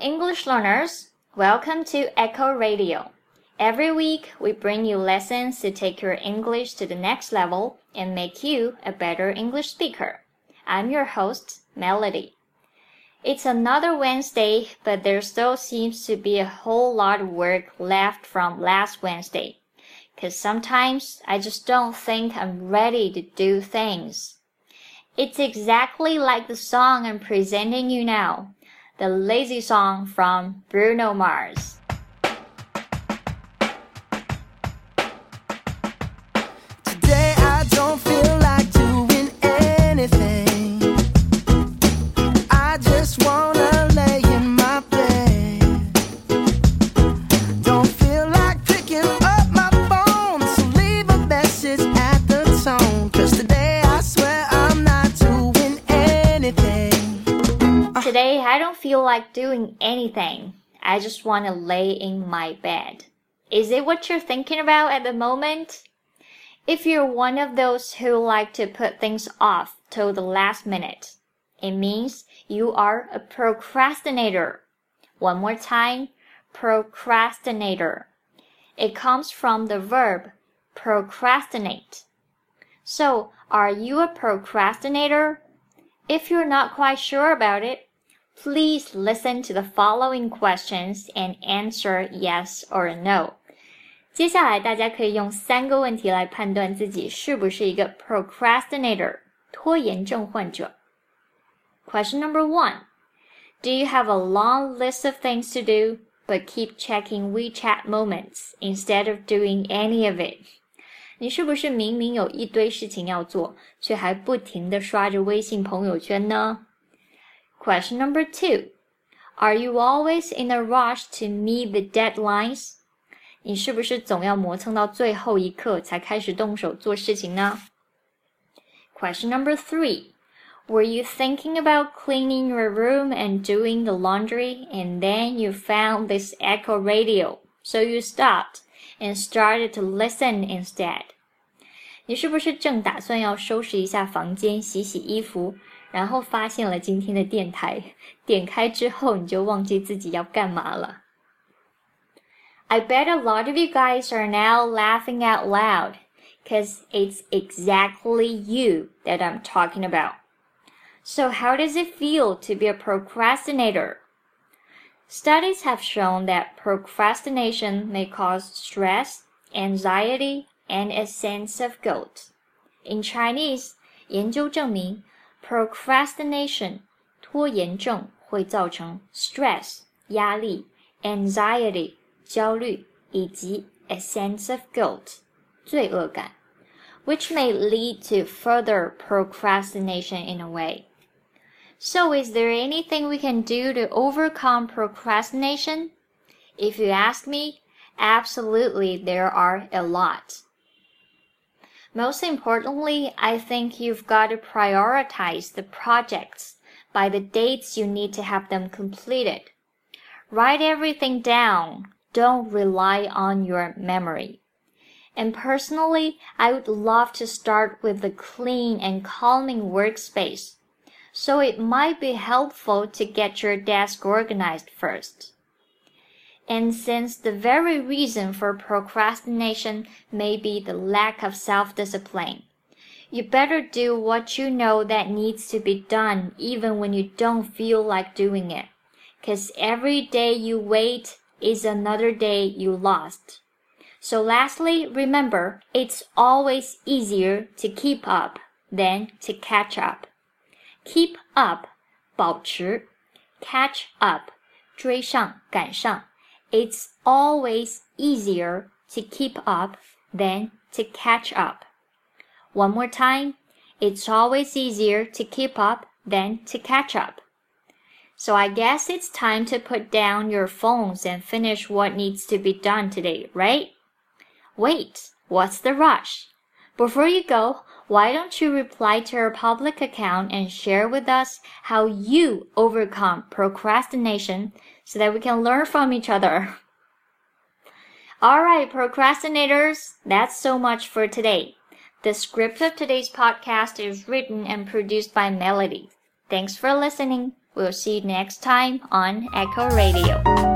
English learners, welcome to Echo Radio. Every week, we bring you lessons to take your English to the next level and make you a better English speaker. I'm your host, Melody. It's another Wednesday, but there still seems to be a whole lot of work left from last Wednesday. Cause sometimes I just don't think I'm ready to do things. It's exactly like the song I'm presenting you now, the lazy song from Bruno Mars. Don't feel like doing anything. I just want to lay in my bed. Is it what you're thinking about at the moment? If you're one of those who like to put things off till the last minute, it means you are a procrastinator. One more time, procrastinator. It comes from the verb procrastinate. So, are you a procrastinator? If you're not quite sure about it, Please listen to the following questions and answer yes or no. 接下来，大家可以用三个问题来判断自己是不是一个 procrastinator 拖延症患者。Question number one: Do you have a long list of things to do, but keep checking WeChat moments instead of doing any of it? 你是不是明明有一堆事情要做，却还不停的刷着微信朋友圈呢 ？Question number two. Are you always in a rush to meet the deadlines? 你是不是总要磨蹭到最后一刻才开始动手做事情呢？Question number three. Were you thinking about cleaning your room and doing the laundry and then you found this echo radio, so you stopped and started to listen instead? 你是不是正打算要收拾一下房间、洗洗衣服？ 然后发现了今天的电台，点开之后你就忘记自己要干嘛了。I bet a lot of you guys are now laughing out loud because it's exactly you that I'm talking about. So, how does it feel to be a procrastinator? Studies have shown that procrastination may cause stress, anxiety, and a sense of guilt. In Chinese, 研究证明 Procrastination 拖延症会造成 stress 压力、anxiety 焦虑以及 a sense of guilt 罪恶感，which may lead to further procrastination in a way. So, is there anything we can do to overcome procrastination? If you ask me, absolutely there are a lot. Most importantly, I think you've got to prioritize the projects by the dates you need to have them completed. Write everything down. Don't rely on your memory. And personally, I would love to start with a clean and calming workspace. So it might be helpful to get your desk organized first. And since the very reason for procrastination may be the lack of self-discipline, you better do what you know that needs to be done even when you don't feel like doing it. Cause every day you wait is another day you lost. So lastly, remember, it's always easier to keep up than to catch up. Keep up, 保持, catch up, 追上,赶上. It's always easier to keep up than to catch up. One more time. It's always easier to keep up than to catch up. So I guess it's time to put down your phones and finish what needs to be done today, right? Wait, what's the rush? Before you go, why don't you reply to our public account and share with us how you overcome procrastination so that we can learn from each other. Alright, procrastinators, that's so much for today. The script of today's podcast is written and produced by Melody. Thanks for listening. We'll see you next time on Echo Radio.